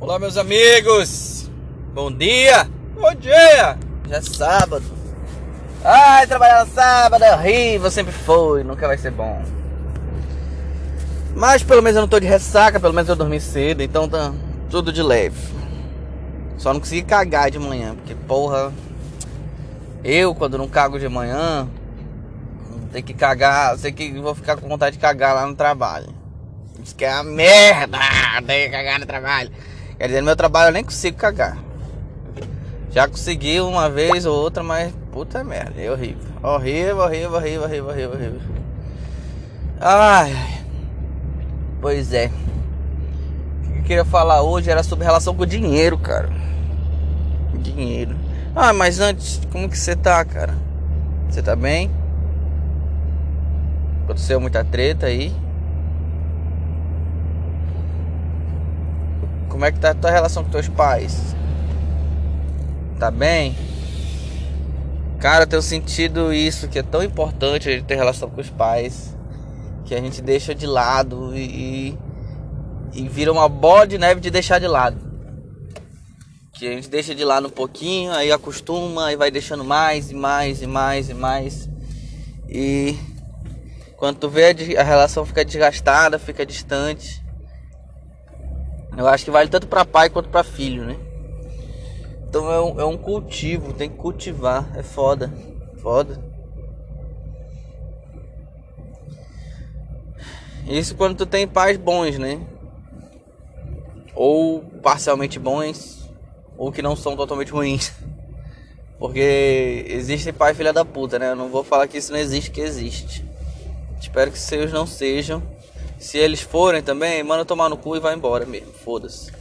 Olá, meus amigos. Bom dia. Bom dia. Já é sábado. Ai, trabalhar no sábado é horrível, sempre foi, nunca vai ser bom. Mas pelo menos eu não tô de ressaca, pelo menos eu dormi cedo, então tá tudo de leve. Só não consegui cagar de manhã, porque porra, eu quando não cago de manhã, tem que cagar, sei que vou ficar com vontade de cagar lá no trabalho. Isso que é a merda, tem que cagar no trabalho. Quer dizer, no meu trabalho eu nem consigo cagar. Já consegui uma vez ou outra, mas puta merda, é horrível. Horrível, horrível, horrível, horrível, horrível, horrível. Ai, pois é. O que eu queria falar hoje era sobre relação com o dinheiro, cara. Dinheiro. Ah, mas antes, como que você tá, cara? Você tá bem? Aconteceu muita treta aí? Como é que tá a tua relação com teus pais? Tá bem? Cara, eu tenho sentido isso, que é tão importante a gente ter relação com os pais, que a gente deixa de lado e, e vira uma bola de neve de deixar de lado. Que a gente deixa de lado um pouquinho, aí acostuma, e vai deixando mais e mais e mais e mais. E quando tu vê a relação fica desgastada, fica distante. Eu acho que vale tanto para pai quanto para filho, né? Então é um, é um cultivo, tem que cultivar. É foda. Foda. Isso quando tu tem pais bons, né? Ou parcialmente bons, ou que não são totalmente ruins. Porque existe pai filha da puta, né? Eu não vou falar que isso não existe, que existe. Espero que seus não sejam. Se eles forem também, manda tomar no cu e vai embora mesmo. Foda-se.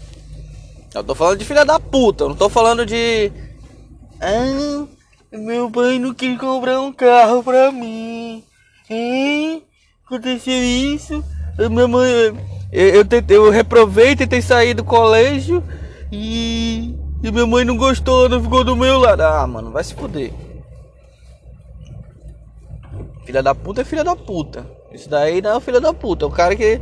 Eu tô falando de filha da puta, eu não tô falando de. Ah, meu pai não quis comprar um carro pra mim. Hein? Aconteceu isso. Minha mãe. Eu, eu, tentei, eu reprovei, tentei sair do colégio e. E minha mãe não gostou, não ficou do meu lado. Ah, mano, vai se fuder. Filha da puta é filha da puta. Isso daí não é o filho da puta. É o cara que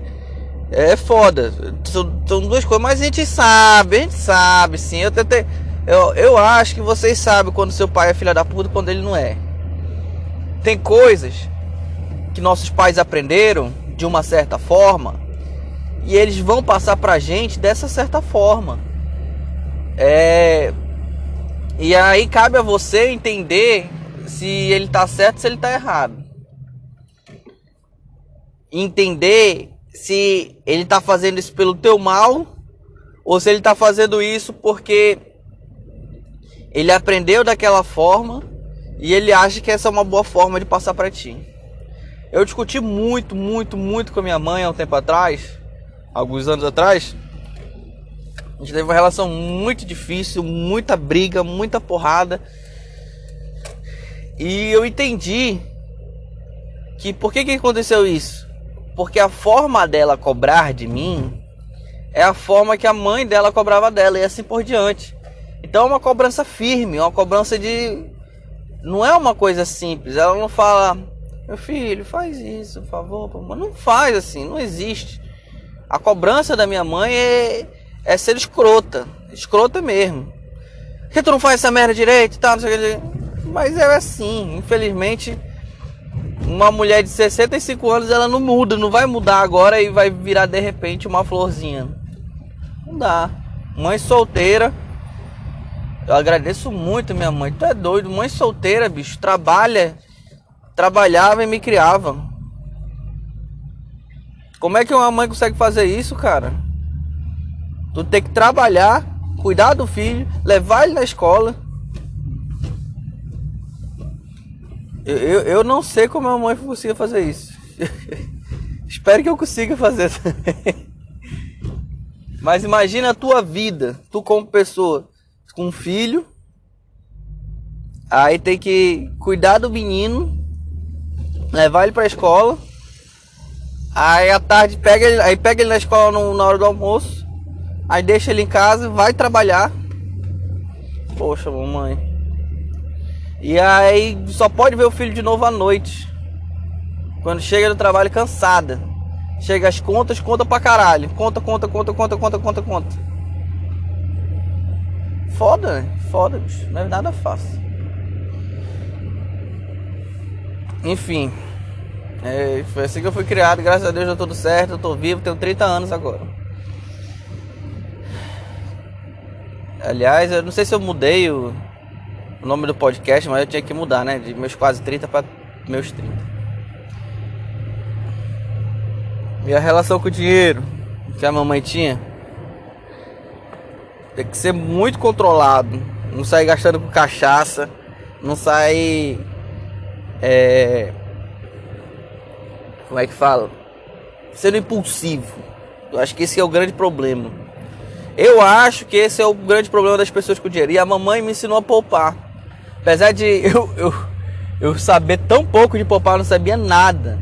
é foda. São, são, duas coisas, mas a gente sabe, a gente sabe, sim. Eu tentei. Eu, eu acho que vocês sabem quando seu pai é filha da puta quando ele não é. Tem coisas que nossos pais aprenderam de uma certa forma e eles vão passar pra gente dessa certa forma. É. E aí cabe a você entender se ele tá certo se ele tá errado entender se ele está fazendo isso pelo teu mal ou se ele está fazendo isso porque ele aprendeu daquela forma e ele acha que essa é uma boa forma de passar para ti. Eu discuti muito, muito, muito com a minha mãe há um tempo atrás, alguns anos atrás. A gente teve uma relação muito difícil, muita briga, muita porrada. E eu entendi que por que, que aconteceu isso? Porque a forma dela cobrar de mim é a forma que a mãe dela cobrava dela e assim por diante. Então é uma cobrança firme, uma cobrança de. Não é uma coisa simples. Ela não fala, meu filho, faz isso, por favor. Não faz assim, não existe. A cobrança da minha mãe é, é ser escrota. Escrota mesmo. Por que tu não faz essa merda direito e tal? Mas é assim, infelizmente uma mulher de 65 anos ela não muda, não vai mudar agora e vai virar de repente uma florzinha. Não dá. Mãe solteira. Eu agradeço muito minha mãe. Tu é doido, mãe solteira, bicho, trabalha, trabalhava e me criava. Como é que uma mãe consegue fazer isso, cara? Tu tem que trabalhar, cuidar do filho, levar ele na escola Eu, eu, eu não sei como a mãe consiga fazer isso. Espero que eu consiga fazer também. Mas imagina a tua vida, tu como pessoa, com um filho, aí tem que cuidar do menino, levar ele pra escola, aí à tarde pega ele, aí pega ele na escola no, na hora do almoço, aí deixa ele em casa, vai trabalhar. Poxa, mamãe. E aí só pode ver o filho de novo à noite. Quando chega do trabalho cansada. Chega as contas, conta pra caralho. Conta, conta, conta, conta, conta, conta, conta. foda, né? Foda, bicho. Não é nada fácil. Enfim. É, foi assim que eu fui criado, graças a Deus deu tudo certo, eu tô vivo, tenho 30 anos agora. Aliás, eu não sei se eu mudei o, o nome do podcast, mas eu tinha que mudar, né? De meus quase 30 para meus 30. E a relação com o dinheiro que a mamãe tinha tem que ser muito controlado. Não sair gastando com cachaça, não sair é, como é que fala? Sendo impulsivo. Eu acho que esse é o grande problema. Eu acho que esse é o grande problema das pessoas com dinheiro. E a mamãe me ensinou a poupar. Apesar de eu, eu, eu saber tão pouco de poupar, eu não sabia nada.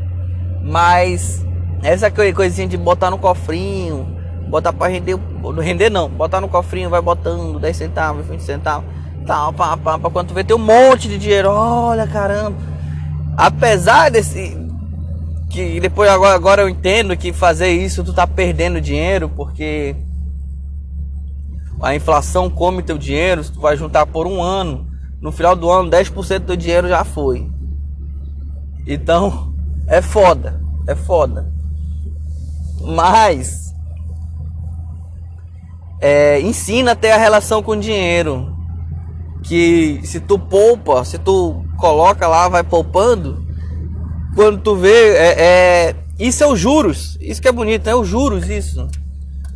Mas essa coisinha de botar no cofrinho, botar para render, render não, botar no cofrinho, vai botando 10 centavos, 20 centavos, tal, pá, pá, pá, quando tu vê tem um monte de dinheiro, olha caramba. Apesar desse, que depois agora, agora eu entendo que fazer isso tu tá perdendo dinheiro porque a inflação come teu dinheiro, tu vai juntar por um ano, no final do ano 10% do dinheiro já foi. Então, é foda, é foda. Mas é, ensina a ter a relação com o dinheiro. Que se tu poupa, se tu coloca lá, vai poupando, quando tu vê, é, é, isso é os juros. Isso que é bonito, é os juros isso.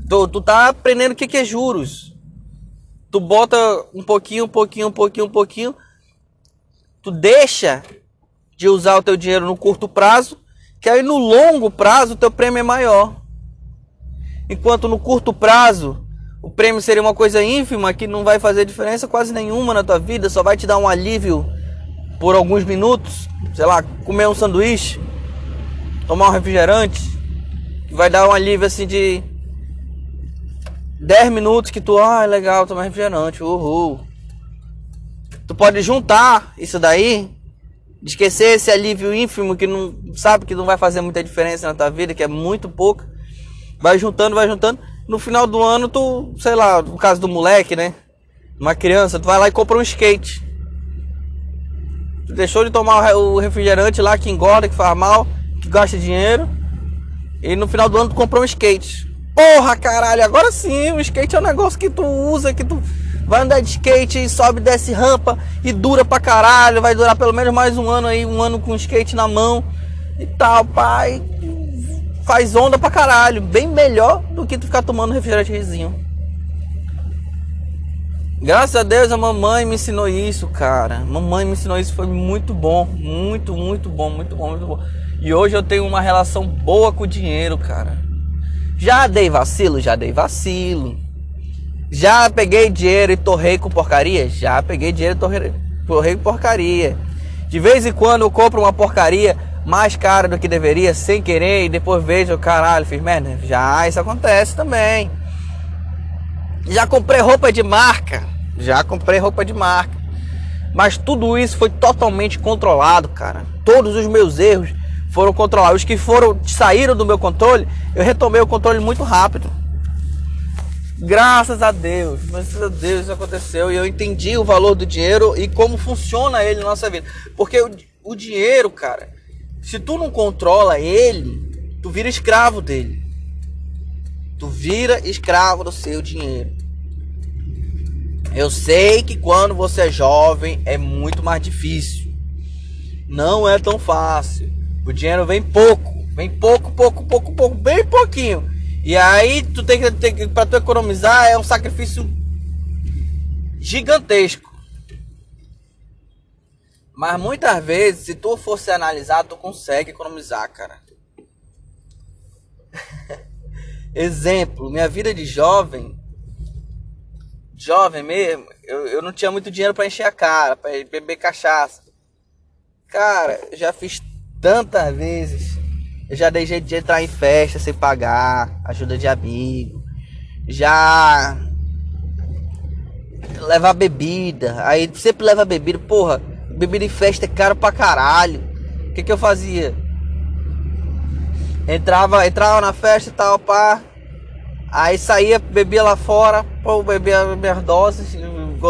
Tu, tu tá aprendendo o que, que é juros. Tu bota um pouquinho, um pouquinho, um pouquinho, um pouquinho. Tu deixa de usar o teu dinheiro no curto prazo, que aí no longo prazo o teu prêmio é maior. Enquanto no curto prazo o prêmio seria uma coisa ínfima que não vai fazer diferença quase nenhuma na tua vida, só vai te dar um alívio por alguns minutos, sei lá, comer um sanduíche, tomar um refrigerante, que vai dar um alívio assim de 10 minutos que tu, ah, é legal tomar refrigerante, uhul. Tu pode juntar isso daí, esquecer esse alívio ínfimo que não sabe que não vai fazer muita diferença na tua vida, que é muito pouco. Vai juntando, vai juntando. No final do ano, tu, sei lá, no caso do moleque, né? Uma criança, tu vai lá e compra um skate. Tu deixou de tomar o refrigerante lá que engorda, que faz mal, que gasta dinheiro. E no final do ano tu comprou um skate. Porra, caralho, agora sim, o skate é um negócio que tu usa, que tu vai andar de skate sobe, desce rampa e dura pra caralho. Vai durar pelo menos mais um ano aí, um ano com skate na mão e tal, pai. Faz onda pra caralho. Bem melhor do que tu ficar tomando refrigerantezinho. Graças a Deus a mamãe me ensinou isso, cara. Mamãe me ensinou isso, foi muito bom, muito, muito bom, muito bom, muito bom. E hoje eu tenho uma relação boa com o dinheiro, cara. Já dei vacilo, já dei vacilo. Já peguei dinheiro e torrei com porcaria? Já peguei dinheiro e torrei, torrei com porcaria. De vez em quando eu compro uma porcaria mais cara do que deveria, sem querer, e depois vejo, caralho, fiz merda. Já isso acontece também. Já comprei roupa de marca. Já comprei roupa de marca. Mas tudo isso foi totalmente controlado, cara. Todos os meus erros foram controlados. Os que foram saíram do meu controle, eu retomei o controle muito rápido. Graças a Deus, graças a Deus isso aconteceu e eu entendi o valor do dinheiro e como funciona ele na nossa vida. Porque o, o dinheiro, cara, se tu não controla ele, tu vira escravo dele. Tu vira escravo do seu dinheiro. Eu sei que quando você é jovem é muito mais difícil. Não é tão fácil. O dinheiro vem pouco, vem pouco, pouco, pouco, pouco, bem pouquinho. E aí tu tem que, que para tu economizar é um sacrifício gigantesco. Mas muitas vezes, se tu for se analisar, tu consegue economizar, cara. Exemplo, minha vida de jovem, jovem mesmo, eu, eu não tinha muito dinheiro para encher a cara, para beber cachaça. Cara, já fiz tantas vezes. Eu já dei jeito de entrar em festa sem pagar, ajuda de amigo. Já levar bebida, aí sempre leva bebida, porra, bebida em festa é caro pra caralho. O que que eu fazia? Entrava, entrava na festa e tal, pá. Aí saía, bebia lá fora, pô, bebia minhas doses,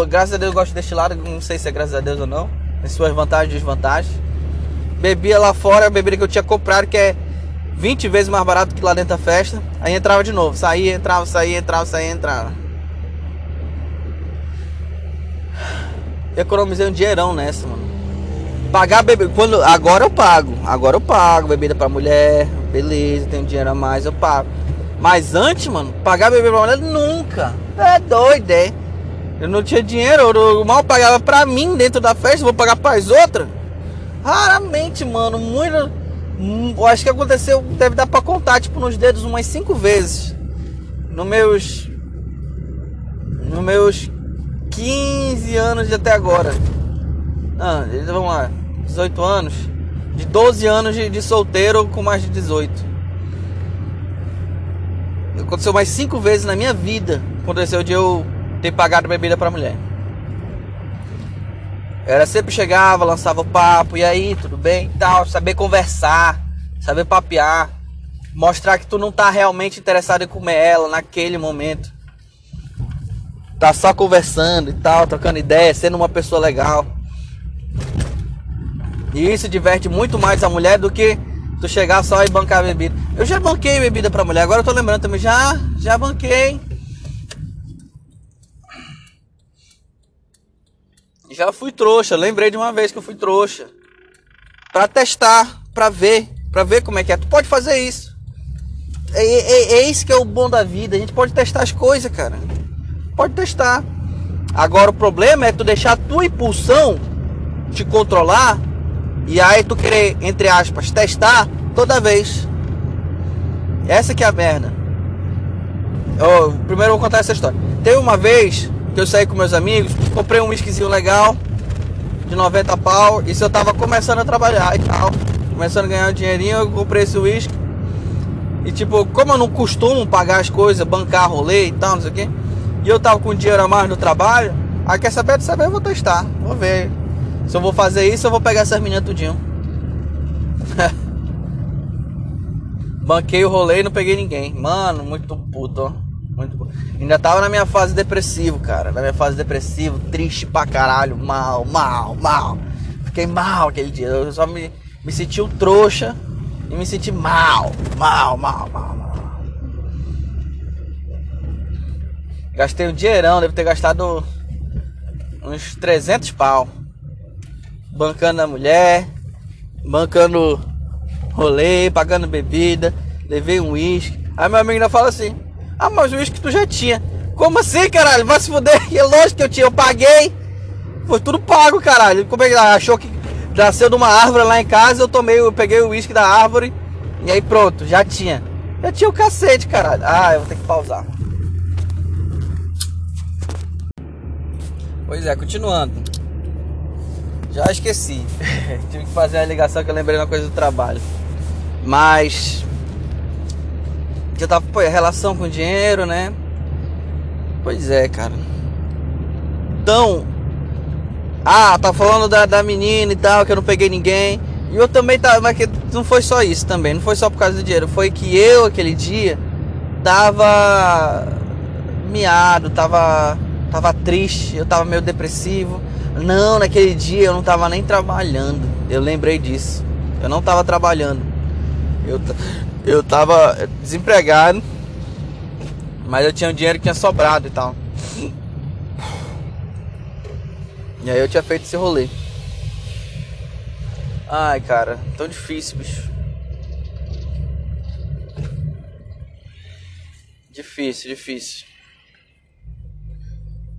graças a Deus eu gosto de destilado, não sei se é graças a Deus ou não. Tem suas vantagens e desvantagens. Bebia lá fora a bebida que eu tinha comprado, que é 20 vezes mais barato que lá dentro da festa. Aí entrava de novo. Saía, entrava, saía, entrava, saía, entrava. Economizei um dinheirão nessa, mano. Pagar bebida. Quando, agora eu pago. Agora eu pago. Bebida pra mulher. Beleza, tenho dinheiro a mais, eu pago. Mas antes, mano, pagar bebida pra mulher nunca. É doido, é. Eu não tinha dinheiro, eu mal pagava pra mim dentro da festa, vou pagar pras outras. Raramente, mano, muito. Hum, eu acho que aconteceu, deve dar pra contar, tipo, nos dedos umas cinco vezes. Nos meus. Nos meus 15 anos de até agora. Ah, vamos lá, 18 anos. De 12 anos de, de solteiro com mais de 18. Aconteceu mais cinco vezes na minha vida. Aconteceu de eu ter pagado bebida pra mulher. Era sempre chegava, lançava o papo, e aí, tudo bem? Tal, saber conversar, saber papear, mostrar que tu não tá realmente interessado em comer ela naquele momento. Tá só conversando e tal, trocando ideia, sendo uma pessoa legal. E isso diverte muito mais a mulher do que tu chegar só e bancar bebida. Eu já banquei bebida pra mulher, agora eu tô lembrando também, já, já banquei. Já fui trouxa, lembrei de uma vez que eu fui trouxa. Pra testar, pra ver, pra ver como é que é. Tu pode fazer isso. É, é, é isso que é o bom da vida. A gente pode testar as coisas, cara. Pode testar. Agora o problema é tu deixar a tua impulsão te controlar e aí tu querer, entre aspas, testar toda vez. Essa que é a merda. Eu, primeiro eu vou contar essa história. Teve uma vez que eu saí com meus amigos, comprei um whiskyzinho legal de 90 pau. Isso eu tava começando a trabalhar e tal. Começando a ganhar um dinheirinho, eu comprei esse whisky. E tipo, como eu não costumo pagar as coisas, bancar rolê e tal, não sei o quê. E eu tava com dinheiro a mais no trabalho. Aí quer saber de saber, eu vou testar. Vou ver. Se eu vou fazer isso, eu vou pegar essas meninas tudinho. Banquei o rolê e não peguei ninguém. Mano, muito puto, ó. Muito bom. Ainda tava na minha fase depressivo, cara. Na minha fase depressivo, triste pra caralho. Mal, mal, mal. Fiquei mal aquele dia. Eu só me, me senti um trouxa e me senti mal. Mal, mal, mal, mal. Gastei um dinheirão, devo ter gastado uns 300 pau. Bancando a mulher, bancando rolê, pagando bebida. Levei um uísque. Aí meu amigo ainda fala assim: ah, mas o uísque tu já tinha. Como assim, caralho? Vai se fuder. É lógico que eu tinha, eu paguei. Foi tudo pago, caralho. Como é que achou que nasceu de uma árvore lá em casa? Eu tomei, eu peguei o uísque da árvore e aí pronto, já tinha. Já tinha o cacete, caralho. Ah, eu vou ter que pausar. Pois é, continuando. Já esqueci. Tive que fazer a ligação que eu lembrei uma coisa do trabalho. Mas já tava, pô, relação com dinheiro, né? Pois é, cara. Então, ah, tá falando da, da menina e tal, que eu não peguei ninguém. E eu também tava, mas que não foi só isso também, não foi só por causa do dinheiro, foi que eu aquele dia tava miado, tava tava triste, eu tava meio depressivo. Não, naquele dia eu não tava nem trabalhando. Eu lembrei disso. Eu não tava trabalhando. Eu eu tava desempregado, mas eu tinha um dinheiro que tinha sobrado e tal. E aí eu tinha feito esse rolê. Ai, cara, tão difícil, bicho. Difícil, difícil.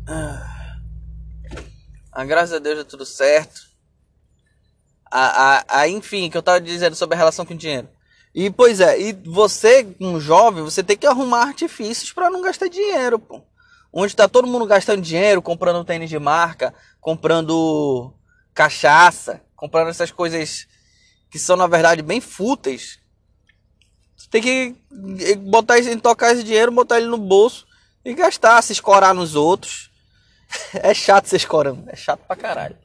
Ah, ah graças a Deus deu tudo certo. Ah, ah, enfim, que eu tava dizendo sobre a relação com o dinheiro. E pois é, e você, um jovem, você tem que arrumar artifícios para não gastar dinheiro, pô. Onde tá todo mundo gastando dinheiro, comprando tênis de marca, comprando cachaça, comprando essas coisas que são na verdade bem fúteis. Você tem que botar esse, tocar esse dinheiro, botar ele no bolso e gastar, se escorar nos outros. É chato ser escorando, é chato pra caralho.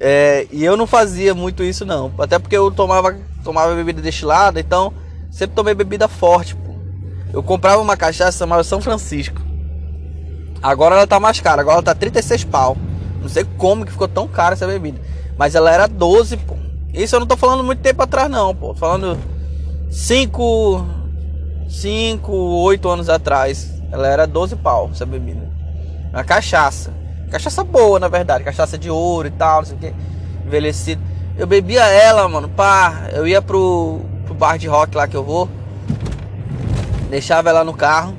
É, e eu não fazia muito isso não, até porque eu tomava, tomava bebida destilada, então sempre tomei bebida forte. Pô. Eu comprava uma cachaça chamada São Francisco. Agora ela tá mais cara, agora ela tá 36 pau. Não sei como que ficou tão cara essa bebida. Mas ela era 12, pô. Isso eu não tô falando muito tempo atrás, não, pô. Tô falando 5, 5, 8 anos atrás. Ela era 12 pau, essa bebida. Uma cachaça. Cachaça boa, na verdade. Cachaça de ouro e tal, não sei o que. Envelhecido. Eu bebia ela, mano, pá. Eu ia pro, pro bar de rock lá que eu vou. Deixava ela no carro.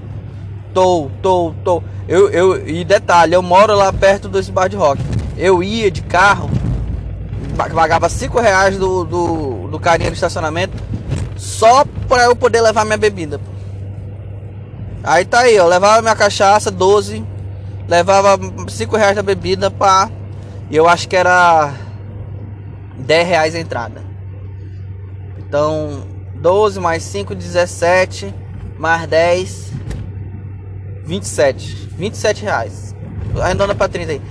Tô, tô, tô. Eu, eu, e detalhe, eu moro lá perto desse bar de rock. Eu ia de carro, pagava 5 reais do, do, do carinha do estacionamento só pra eu poder levar minha bebida. Aí tá aí, eu levava minha cachaça, 12, levava 5 reais da bebida, pá. E eu acho que era 10 reais a entrada. Então, 12 mais 5, 17, mais 10, 27. 27 reais. Arredonda pra 30 aí.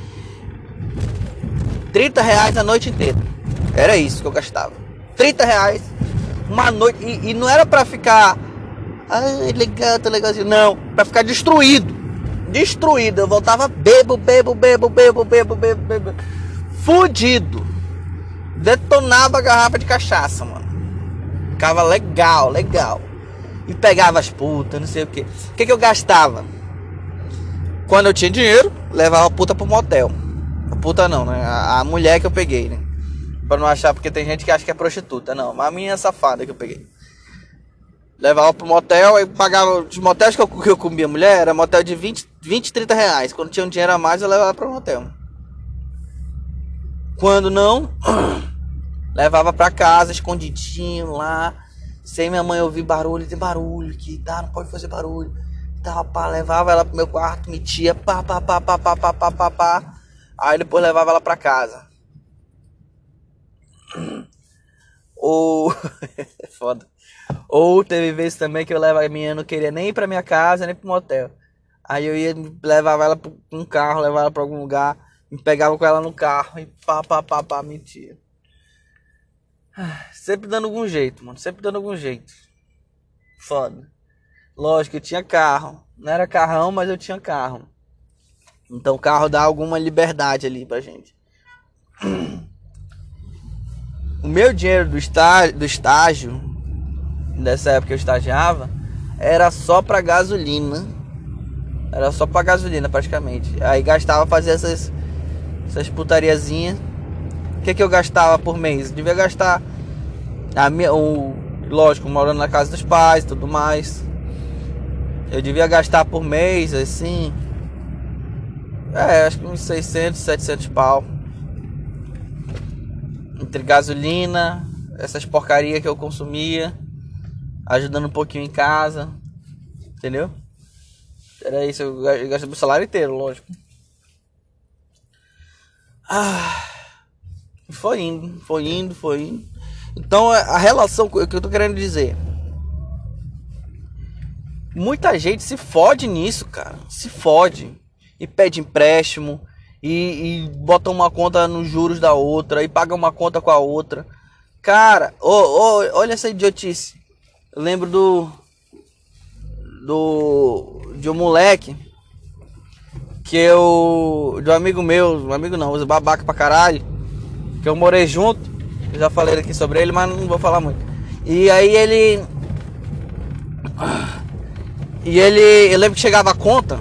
30 reais a noite inteira. Era isso que eu gastava. 30 reais uma noite. E, e não era pra ficar. Ai, legal, tá legalzinho. Não, pra ficar destruído. Destruído. Eu voltava bebo, bebo, bebo, bebo, bebo, bebo, bebo. Fudido. Detonava a garrafa de cachaça, mano. Ficava legal, legal. E pegava as putas, não sei o que. O que, que eu gastava? Quando eu tinha dinheiro, levava a puta pro motel. A puta não, né? A, a mulher que eu peguei, né? Pra não achar, porque tem gente que acha que é prostituta. Não, mas a minha safada que eu peguei. Levava pro motel e pagava. Os motéis que eu, que eu comia mulher era motel de 20, 20, 30 reais. Quando tinha um dinheiro a mais, eu levava pro motel. Quando não, levava pra casa, escondidinho lá. Sem minha mãe ouvir barulho, tem barulho aqui, tá? Não pode fazer barulho. Tá, pá, levava ela pro meu quarto, metia, pá, pá, pá, pá, pá, pá, pá, pá, pá. Aí depois levava ela pra casa. Ou. Foda. Ou teve vezes também que eu levava a minha, não queria nem ir pra minha casa, nem pro motel. Aí eu ia, levava ela pra um carro, levava ela pra algum lugar, me pegava com ela no carro e pá, pá, pá, pá, mentia. Sempre dando algum jeito, mano. Sempre dando algum jeito. Foda. Lógico, eu tinha carro. Não era carrão, mas eu tinha carro. Então o carro dá alguma liberdade ali pra gente. O meu dinheiro do estágio, do estágio, nessa época eu estagiava, era só pra gasolina. Era só pra gasolina praticamente. Aí gastava fazer essas, essas putariazinhas. O que, que eu gastava por mês? devia gastar a minha, o, lógico, morando na casa dos pais tudo mais. Eu devia gastar por mês, assim. É, acho que uns 600, 700 pau entre gasolina, essas porcaria que eu consumia, ajudando um pouquinho em casa, entendeu? Era isso, eu gastei o salário inteiro, lógico. Ah, foi indo, foi indo, foi indo. Então a relação, que eu tô querendo dizer. Muita gente se fode nisso, cara. Se fode. E pede empréstimo, e, e bota uma conta nos juros da outra e paga uma conta com a outra. Cara, oh, oh, olha essa idiotice. Eu lembro do. Do. De um moleque. Que eu. De um amigo meu. Um amigo não, usa babaca pra caralho. Que eu morei junto. Eu já falei aqui sobre ele, mas não vou falar muito. E aí ele. E ele. Eu lembro que chegava a conta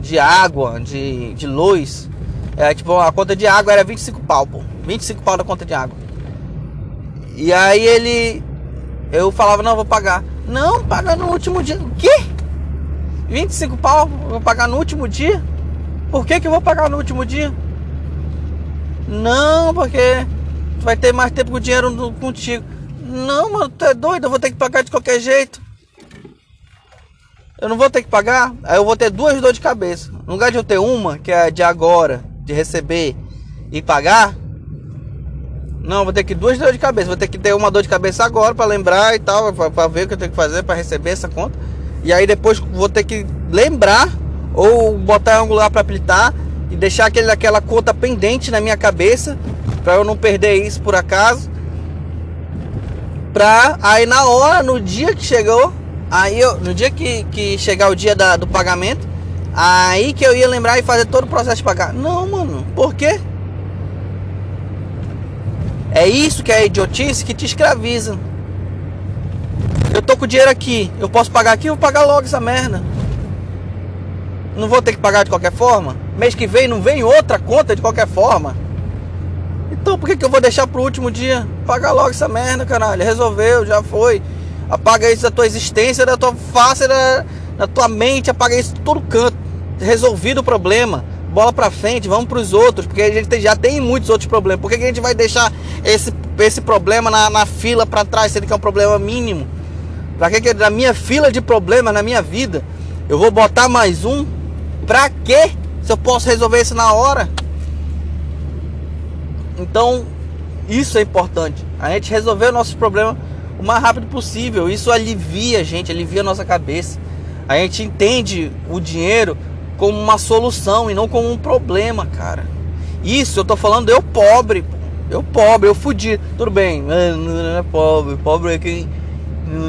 de água, de, de luz. É, tipo, a conta de água era 25 pau, pô. 25 pau da conta de água. E aí ele. Eu falava, não, vou pagar. Não, paga no último dia. O quê? 25 pau, vou pagar no último dia? Por que, que eu vou pagar no último dia? Não, porque tu vai ter mais tempo com o dinheiro no, contigo. Não, mano, tu é doido, eu vou ter que pagar de qualquer jeito. Eu não vou ter que pagar, aí eu vou ter duas dores de cabeça. No lugar de eu ter uma, que é de agora, de receber e pagar, não, vou ter que duas dores de cabeça. Vou ter que ter uma dor de cabeça agora para lembrar e tal, para ver o que eu tenho que fazer para receber essa conta. E aí depois vou ter que lembrar ou botar lugar para aplicar e deixar aquele, aquela conta pendente na minha cabeça para eu não perder isso por acaso. Pra aí na hora, no dia que chegou, aí eu, no dia que, que chegar o dia da, do pagamento, Aí que eu ia lembrar e fazer todo o processo de pagar. Não, mano, por quê? É isso que é a idiotice que te escraviza. Eu tô com o dinheiro aqui, eu posso pagar aqui, eu vou pagar logo essa merda. Não vou ter que pagar de qualquer forma? Mês que vem não vem outra conta de qualquer forma? Então por que, que eu vou deixar pro último dia? Paga logo essa merda, caralho. Resolveu, já foi. Apaga isso da tua existência, da tua face, da, da tua mente, apaga isso de todo canto. Resolvido o problema. Bola pra frente, vamos pros outros, porque a gente já tem muitos outros problemas. Por que, que a gente vai deixar esse, esse problema na, na fila para trás, sendo que é um problema mínimo? Pra que, que na minha fila de problemas na minha vida eu vou botar mais um? Pra quê? Se eu posso resolver isso na hora? Então, isso é importante. A gente resolver nossos problemas o mais rápido possível. Isso alivia a gente, alivia a nossa cabeça. A gente entende o dinheiro como uma solução e não como um problema, cara. Isso eu tô falando eu pobre, eu pobre, eu fudido. Tudo bem, não é pobre, pobre é quem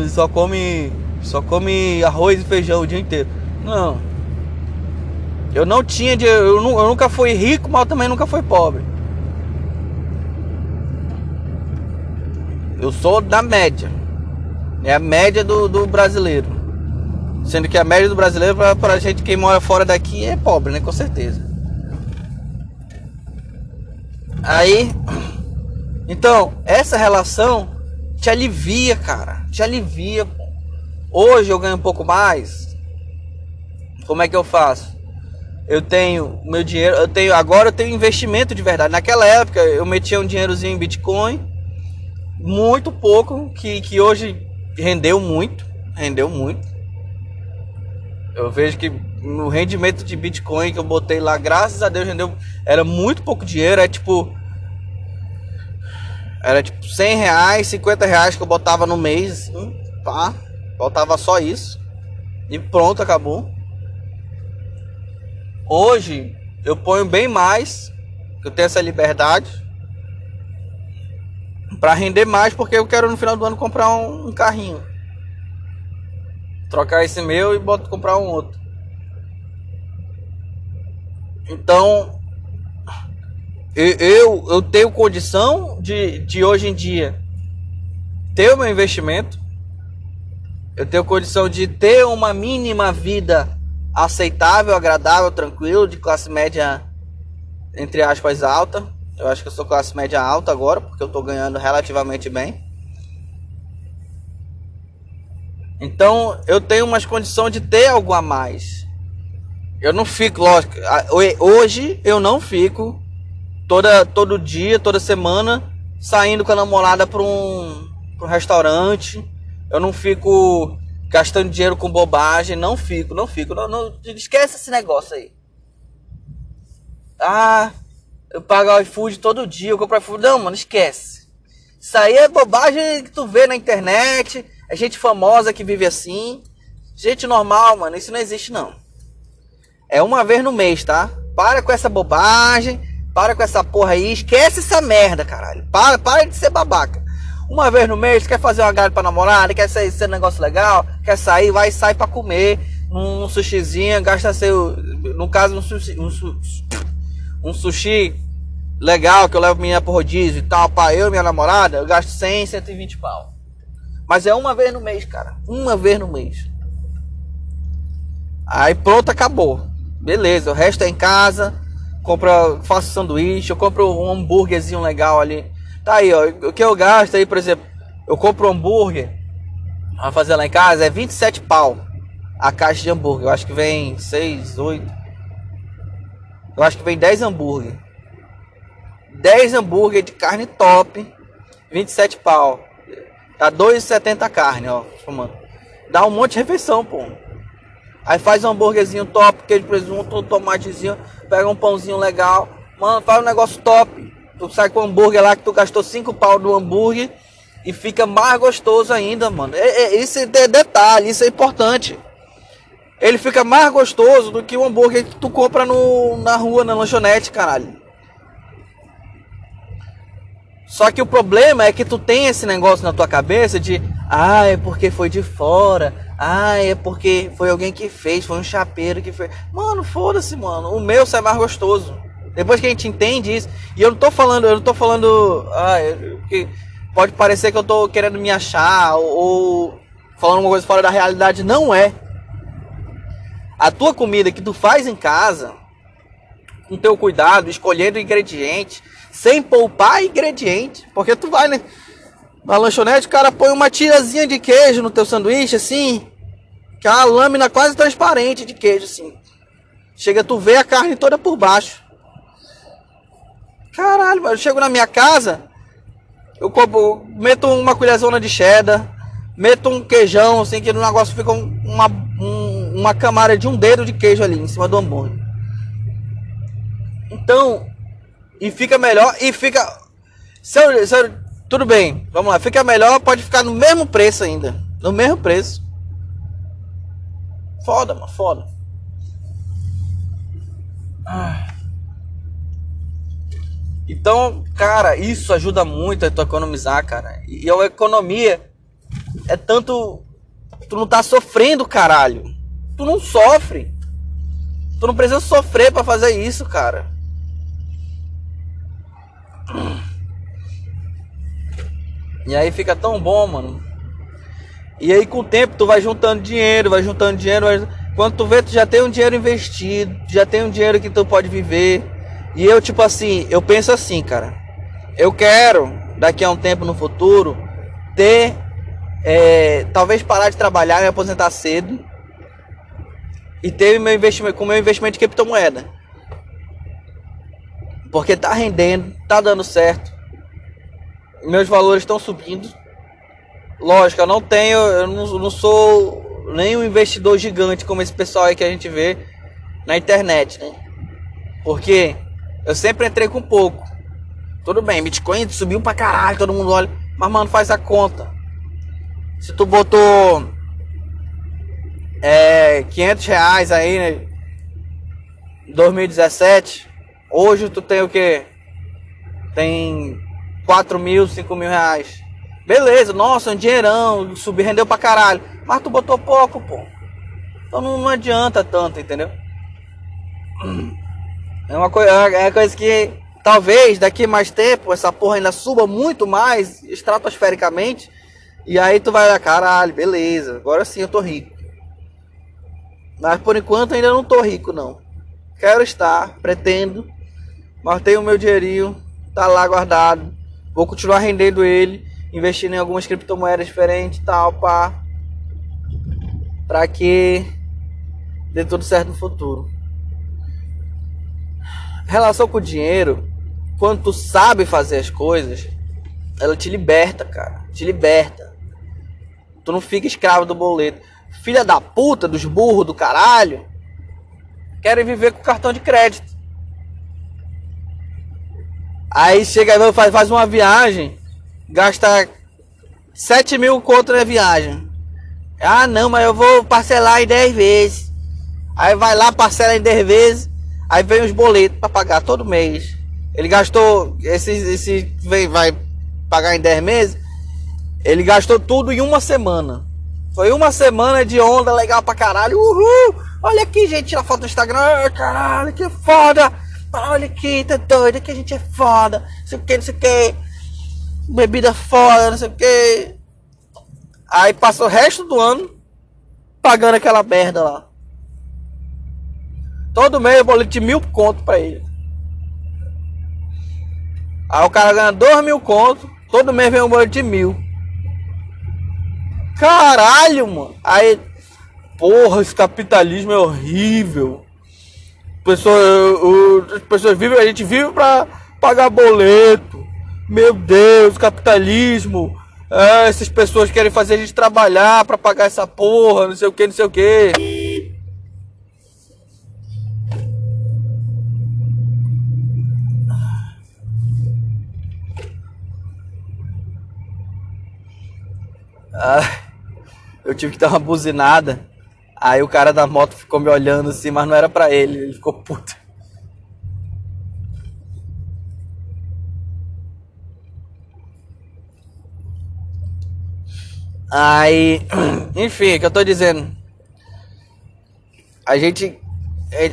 só come só come arroz e feijão o dia inteiro. Não. Eu não tinha de, eu, eu nunca fui rico, mas também nunca fui pobre. Eu sou da média. É a média do, do brasileiro. Sendo que a média do brasileiro, pra, pra gente que mora fora daqui, é pobre, né? Com certeza. Aí. Então, essa relação te alivia, cara. Te alivia. Hoje eu ganho um pouco mais. Como é que eu faço? Eu tenho meu dinheiro, eu tenho agora eu tenho investimento de verdade. Naquela época eu metia um dinheirozinho em Bitcoin muito pouco, que, que hoje rendeu muito, rendeu muito. Eu vejo que no rendimento de Bitcoin que eu botei lá, graças a Deus, rendeu, era muito pouco dinheiro, é tipo era tipo 100 reais, 50 reais que eu botava no mês, pá, botava só isso e pronto, acabou. Hoje eu ponho bem mais, eu tenho essa liberdade para render mais, porque eu quero no final do ano comprar um, um carrinho. Trocar esse meu e boto comprar um outro. Então, eu, eu tenho condição de, de hoje em dia ter o meu investimento. Eu tenho condição de ter uma mínima vida aceitável, agradável, tranquilo, de classe média, entre aspas, alta. Eu acho que eu sou classe média alta agora, porque eu estou ganhando relativamente bem. Então eu tenho umas condições de ter algo a mais. Eu não fico, lógico, hoje eu não fico toda, todo dia, toda semana saindo com a namorada para um, pra um restaurante. Eu não fico gastando dinheiro com bobagem, não fico, não fico. Não, não, esquece esse negócio aí. Ah, eu pago o iFood todo dia, eu compro iFood. Não, mano, esquece. Isso aí é bobagem que tu vê na internet. É gente famosa que vive assim. Gente normal, mano, isso não existe não. É uma vez no mês, tá? Para com essa bobagem. Para com essa porra aí. Esquece essa merda, caralho. Para, para de ser babaca. Uma vez no mês, quer fazer uma galera pra namorada, quer ser, ser um negócio legal, quer sair, vai sair pra comer. Um sushizinho, gasta seu. No caso, um sushi. Um sushi um sushi legal que eu levo minha pro rodízio e tal, para eu e minha namorada, eu gasto 100, 120 pau. Mas é uma vez no mês, cara. Uma vez no mês. Aí pronto, acabou. Beleza, o resto é em casa. Compro, faço sanduíche, eu compro um hambúrguerzinho legal ali. Tá aí, ó. O que eu gasto aí, por exemplo, eu compro um hambúrguer. Pra fazer lá em casa é 27 pau. A caixa de hambúrguer. Eu acho que vem 6, 8. Eu acho que vem 10 hambúrguer. 10 hambúrguer de carne top. 27 pau. Dá 2,70 a carne, ó. Dá um monte de refeição, pô. Aí faz um hambúrguerzinho top, queijo presunto, um tomatezinho, pega um pãozinho legal. Mano, faz um negócio top. Tu sai com o hambúrguer lá que tu gastou 5 pau do hambúrguer e fica mais gostoso ainda, mano. É, é, isso é detalhe, isso é importante ele fica mais gostoso do que o hambúrguer que tu compra no, na rua, na lanchonete, caralho. Só que o problema é que tu tem esse negócio na tua cabeça de, ah, é porque foi de fora, Ah, é porque foi alguém que fez, foi um chapeiro que fez. Mano, foda-se, mano. O meu sai mais gostoso. Depois que a gente entende isso, e eu não tô falando, eu não tô falando. Ah, que pode parecer que eu tô querendo me achar ou, ou falando uma coisa fora da realidade. Não é. A tua comida que tu faz em casa, com teu cuidado, escolhendo ingredientes, sem poupar ingrediente, porque tu vai, né? Na lanchonete, o cara põe uma tirazinha de queijo no teu sanduíche, assim, que é uma lâmina quase transparente de queijo, assim. Chega, tu vê a carne toda por baixo. Caralho, eu chego na minha casa, eu, meto uma colherzona de cheddar, meto um queijão, assim, que no negócio fica uma, um, uma camada de um dedo de queijo ali em cima do hambúrguer. Então, e fica melhor, e fica. Se eu, se eu, tudo bem, vamos lá, fica melhor, pode ficar no mesmo preço ainda. No mesmo preço. Foda, mano, foda. Então, cara, isso ajuda muito a tu economizar, cara. E a economia é tanto. Tu não tá sofrendo, caralho. Tu não sofre. Tu não precisa sofrer para fazer isso, cara. E aí fica tão bom, mano. E aí com o tempo tu vai juntando dinheiro, vai juntando dinheiro. Vai... Quando tu vê, tu já tem um dinheiro investido, já tem um dinheiro que tu pode viver. E eu, tipo assim, eu penso assim, cara. Eu quero, daqui a um tempo no futuro, ter. É, talvez parar de trabalhar, me aposentar cedo. E ter meu investimento, com meu investimento de criptomoeda. Porque tá rendendo, tá dando certo. Meus valores estão subindo. Lógico, eu não tenho, eu não, não sou nem um investidor gigante como esse pessoal aí que a gente vê na internet, né? Porque eu sempre entrei com pouco. Tudo bem, Bitcoin subiu pra caralho, todo mundo olha. Mas, mano, faz a conta. Se tu botou é, 500 reais aí, né? 2017, Hoje tu tem o que? Tem 4 mil, 5 mil reais. Beleza, nossa, um dinheirão, subir, rendeu pra caralho. Mas tu botou pouco, pô. Então não, não adianta tanto, entendeu? É uma coisa, é uma coisa que talvez daqui mais tempo essa porra ainda suba muito mais estratosfericamente. E aí tu vai lá, caralho, beleza, agora sim eu tô rico. Mas por enquanto ainda não tô rico, não. Quero estar, pretendo, mas tenho o meu dinheirinho, tá lá guardado. Vou continuar rendendo ele, investindo em algumas criptomoedas diferentes, tal, pá. Pra que dê tudo certo no futuro. Relação com o dinheiro, quando tu sabe fazer as coisas, ela te liberta, cara. Te liberta. Tu não fica escravo do boleto. Filha da puta, dos burros do caralho, querem viver com cartão de crédito. Aí chega, faz, faz uma viagem, gasta 7 mil conto na viagem. Ah, não, mas eu vou parcelar em 10 vezes. Aí vai lá, parcela em 10 vezes. Aí vem os boletos para pagar todo mês. Ele gastou, esse, esse vem, vai pagar em 10 meses. Ele gastou tudo em uma semana. Foi uma semana de onda legal pra caralho. Uhul! Olha aqui, gente, tira foto no Instagram. Caralho, que foda! olha aqui, tá doido, que a gente é foda, não sei o que, não sei o que, bebida foda, não sei o que. Aí passa o resto do ano pagando aquela merda lá. Todo mês eu boleto de mil conto pra ele. Aí o cara ganha dois mil conto, todo mês vem um boleto de mil. Caralho, mano. Aí, porra, esse capitalismo é horrível pessoas, as pessoas vivem, a gente vive para pagar boleto. Meu Deus, capitalismo. É, essas pessoas querem fazer a gente trabalhar para pagar essa porra, não sei o que, não sei o que. Ah, eu tive que dar uma buzinada. Aí o cara da moto ficou me olhando assim, mas não era pra ele, ele ficou puto. Aí, enfim, o que eu tô dizendo. A gente. É,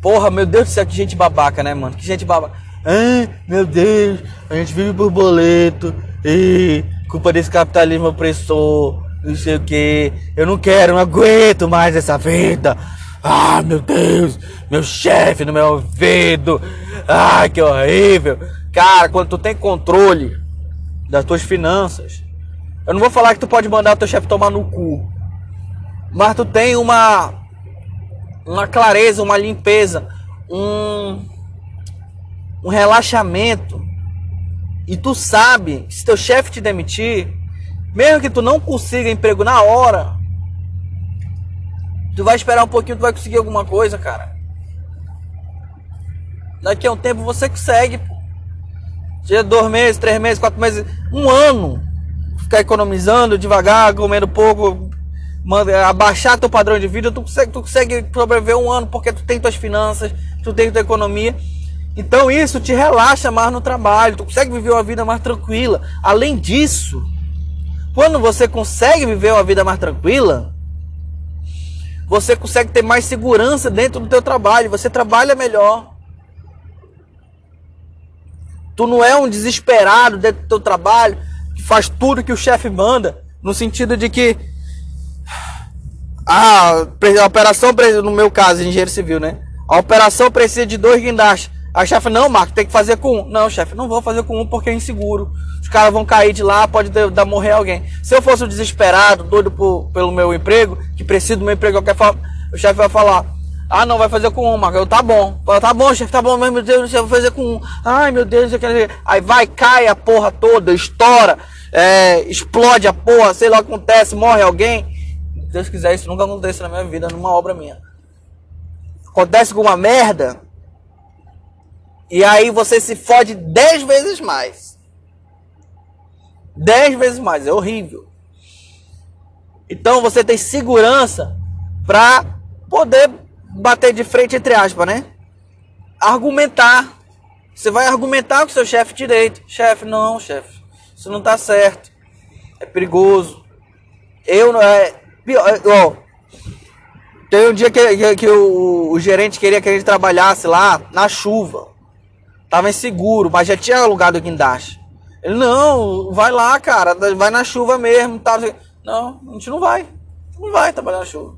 porra, meu Deus do céu, que gente babaca, né, mano? Que gente babaca. Ah, meu Deus, a gente vive por boleto. E culpa desse capitalismo opressor. Não sei o que. Eu não quero, não aguento mais essa vida. Ah, meu Deus, meu chefe no meu ouvido. Ah, que horrível. Cara, quando tu tem controle das tuas finanças, eu não vou falar que tu pode mandar o teu chefe tomar no cu. Mas tu tem uma uma clareza, uma limpeza, um um relaxamento. E tu sabe se teu chefe te demitir, mesmo que tu não consiga emprego na hora, tu vai esperar um pouquinho, tu vai conseguir alguma coisa, cara. Daqui a um tempo você consegue, pô. Dia dois meses, três meses, quatro meses, um ano ficar economizando devagar, comendo pouco, abaixar teu padrão de vida, tu consegue, tu consegue sobreviver um ano porque tu tem tuas finanças, tu tem tua economia. Então isso te relaxa mais no trabalho, tu consegue viver uma vida mais tranquila. Além disso, quando você consegue viver uma vida mais tranquila, você consegue ter mais segurança dentro do teu trabalho, você trabalha melhor. Tu não é um desesperado dentro do teu trabalho, faz tudo que o chefe manda, no sentido de que a, a operação, no meu caso, engenheiro civil, né? A operação precisa de dois guindastes. A chefe, não, Marco, tem que fazer com um. Não, chefe, não vou fazer com um porque é inseguro. Os caras vão cair de lá, pode dar, dar morrer alguém. Se eu fosse um desesperado, doido por, pelo meu emprego, que preciso do meu emprego de qualquer forma, o chefe vai falar: Ah, não, vai fazer com um, Marco. Eu, tá bom. Tá bom, chefe, tá bom, meu Deus, eu vou fazer com um. Ai, meu Deus, eu quero... Aí vai, cai a porra toda, estoura é, explode a porra, sei lá o que acontece, morre alguém. Se Deus quiser, isso nunca acontece na minha vida, numa obra minha. Acontece alguma merda, e aí você se fode dez vezes mais. Dez vezes mais, é horrível. Então você tem segurança para poder bater de frente, entre aspas, né? Argumentar. Você vai argumentar com seu chefe direito. Chefe, não, chefe. Isso não tá certo. É perigoso. Eu não. É, é, ó, tem um dia que, que, que o, o, gerente queria que a gente trabalhasse lá na chuva. Tava inseguro, mas já tinha alugado o guindaste. Ele, não, vai lá, cara, vai na chuva mesmo. Tá. Não, a gente não vai. Não vai trabalhar na chuva.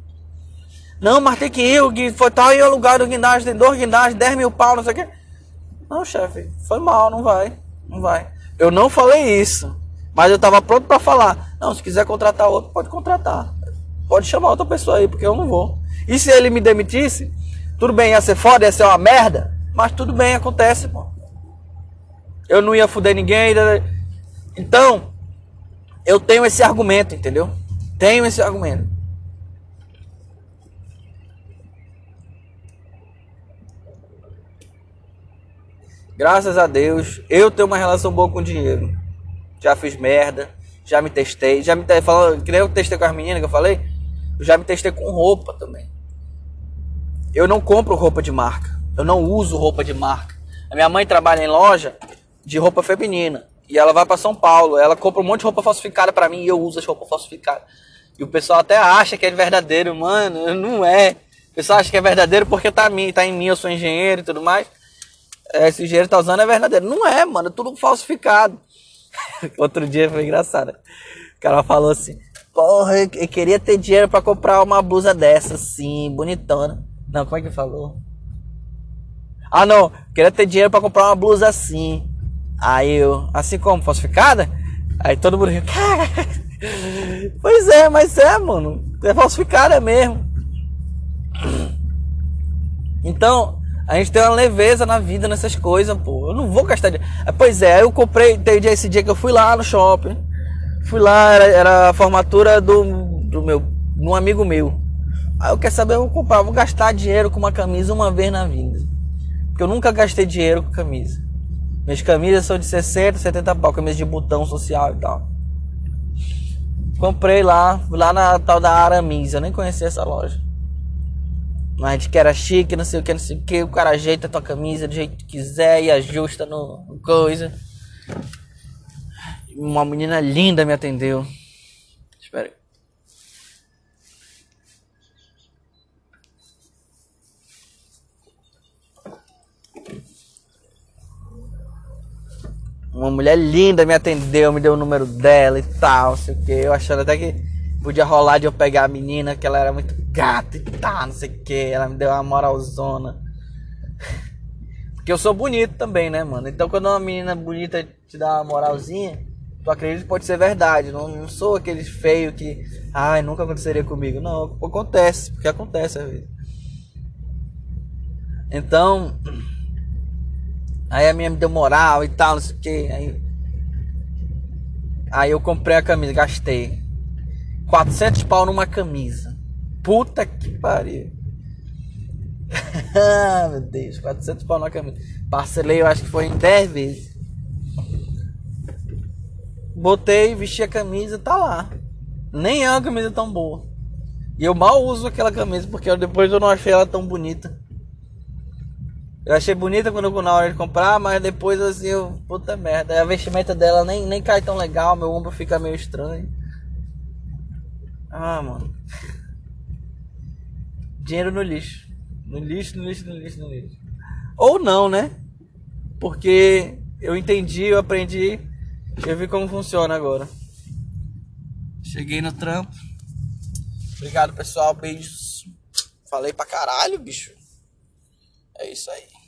Não, mas tem que ir, o que foi tal e o guindaste, tem dois guindastes, 10 mil pau, não sei o quê. Não, chefe, foi mal, não vai. Não vai. Eu não falei isso. Mas eu estava pronto para falar. Não, se quiser contratar outro, pode contratar. Pode chamar outra pessoa aí, porque eu não vou. E se ele me demitisse, tudo bem, ia ser foda, ia ser uma merda. Mas tudo bem, acontece, pô. Eu não ia fuder ninguém. Então, eu tenho esse argumento, entendeu? Tenho esse argumento. Graças a Deus, eu tenho uma relação boa com o dinheiro. Já fiz merda, já me testei, já me te... falando, que nem eu testei com as meninas que eu falei, eu já me testei com roupa também. Eu não compro roupa de marca, eu não uso roupa de marca. A minha mãe trabalha em loja de roupa feminina e ela vai para São Paulo, ela compra um monte de roupa falsificada para mim e eu uso as roupas falsificadas. E o pessoal até acha que é verdadeiro, mano, não é. O pessoal acha que é verdadeiro porque tá, tá em mim, eu sou engenheiro e tudo mais esse dinheiro tá usando é verdadeiro. Não é, mano, é tudo falsificado. Outro dia foi engraçado. O cara falou assim: Porra, eu, eu queria ter dinheiro para comprar uma blusa dessa, assim, bonitona. Não, como é que falou? Ah, não, queria ter dinheiro para comprar uma blusa assim. Aí eu, assim como, falsificada? Aí todo mundo riu, cara. Pois é, mas é, mano. É falsificada mesmo. Então, a gente tem uma leveza na vida nessas coisas, pô. Eu não vou gastar dinheiro. Ah, pois é, eu comprei, teve esse dia que eu fui lá no shopping. Fui lá, era, era a formatura do, do meu, de um amigo meu. Aí eu quero saber, eu vou comprar, vou gastar dinheiro com uma camisa uma vez na vida. Porque eu nunca gastei dinheiro com camisa. Minhas camisas são de 60, 70 pau, camisa de botão social e tal. Comprei lá, lá na tal da Aramis, eu nem conhecia essa loja. Mas que era chique, não sei o que, não sei o que. O cara ajeita a tua camisa do jeito que quiser e ajusta no, coisa. Uma menina linda me atendeu. Espera. Uma mulher linda me atendeu, me deu o número dela e tal, sei o que. Eu achando até que podia rolar de eu pegar a menina, que ela era muito gata e tal, não sei o que. Ela me deu uma moralzona. Porque eu sou bonito também, né, mano? Então quando uma menina bonita te dá uma moralzinha, tu acredita que pode ser verdade. Não, não sou aquele feio que, ai, nunca aconteceria comigo. Não, acontece, porque acontece às vezes. Então, aí a minha me deu moral e tal, não sei o que. Aí, aí eu comprei a camisa, gastei 400 pau numa camisa. Puta que pariu. meu Deus, 400 pau na camisa. Parcelei, eu acho que foi em 10 vezes. Botei, vesti a camisa, tá lá. Nem é uma camisa tão boa. E eu mal uso aquela camisa porque depois eu não achei ela tão bonita. Eu achei bonita quando na hora de comprar, mas depois assim eu. Puta merda. A vestimenta dela nem, nem cai tão legal, meu ombro fica meio estranho. Ah, mano. Dinheiro no lixo. No lixo, no lixo, no lixo, no lixo. Ou não, né? Porque eu entendi, eu aprendi. Eu ver como funciona agora. Cheguei no trampo. Obrigado, pessoal. Beijos. Falei pra caralho, bicho. É isso aí.